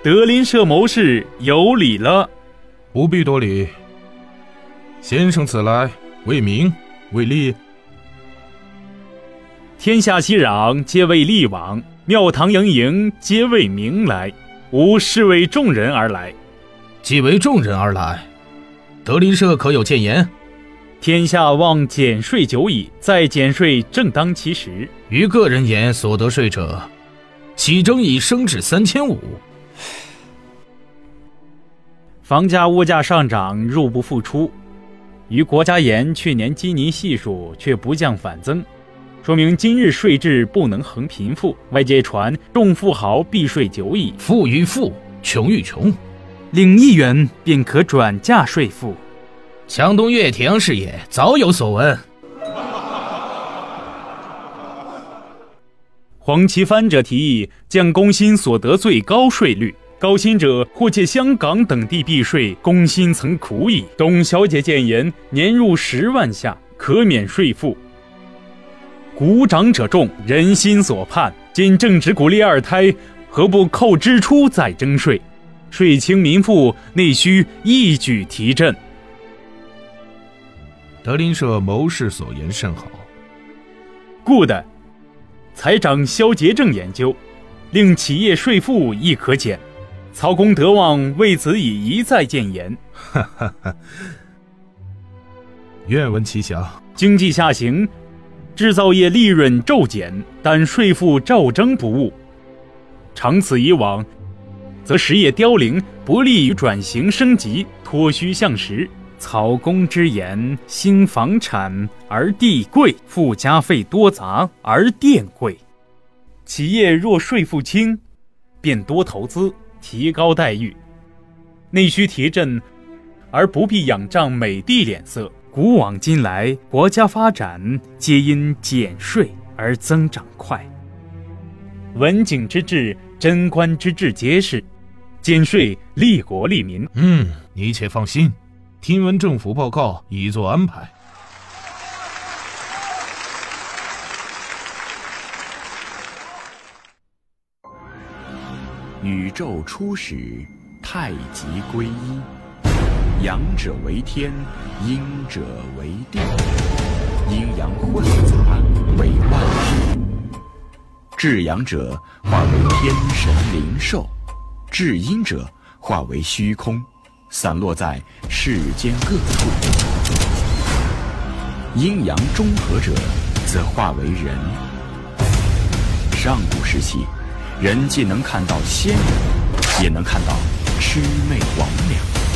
德林社谋士有礼了，不必多礼。先生此来为名为利，天下熙攘皆为利往，庙堂盈盈皆为名来。吾是为众人而来，既为众人而来，德林社可有谏言？天下望减税久矣，再减税正当其时。于个人言所得税者，起征已升至三千五？房价物价上涨，入不敷出；于国家言，去年基尼系数却不降反增，说明今日税制不能衡贫富。外界传众富豪避税久矣，富与富，穷与穷，领一元便可转嫁税赋。强东岳亭是也早有所闻。黄奇帆者提议降工薪所得最高税率。高薪者或借香港等地避税，工薪曾苦矣。董小姐谏言：年入十万下，可免税赋。鼓掌者众，人心所盼。今正值鼓励二胎，何不扣支出再征税？税轻民富，内需一举提振。德林社谋士所言甚好。Good。财长萧杰正研究，令企业税负亦可减。曹公德望为此已一再谏言。哈哈哈。愿闻其详。经济下行，制造业利润骤减，但税负照征不误。长此以往，则实业凋零，不利于转型升级，脱虚向实。曹公之言：兴房产而地贵，附加费多杂而店贵。企业若税负轻，便多投资。提高待遇，内需提振，而不必仰仗美帝脸色。古往今来，国家发展皆因减税而增长快。文景之治、贞观之治皆是减税利国利民。嗯，你且放心，听闻政府报告，已做安排。宇宙初始，太极归一，阳者为天，阴者为地，阴阳混杂为万物。至阳者化为天神灵兽，至阴者化为虚空，散落在世间各处。阴阳中和者，则化为人。上古时期。人既能看到仙人，也能看到魑魅魍魉，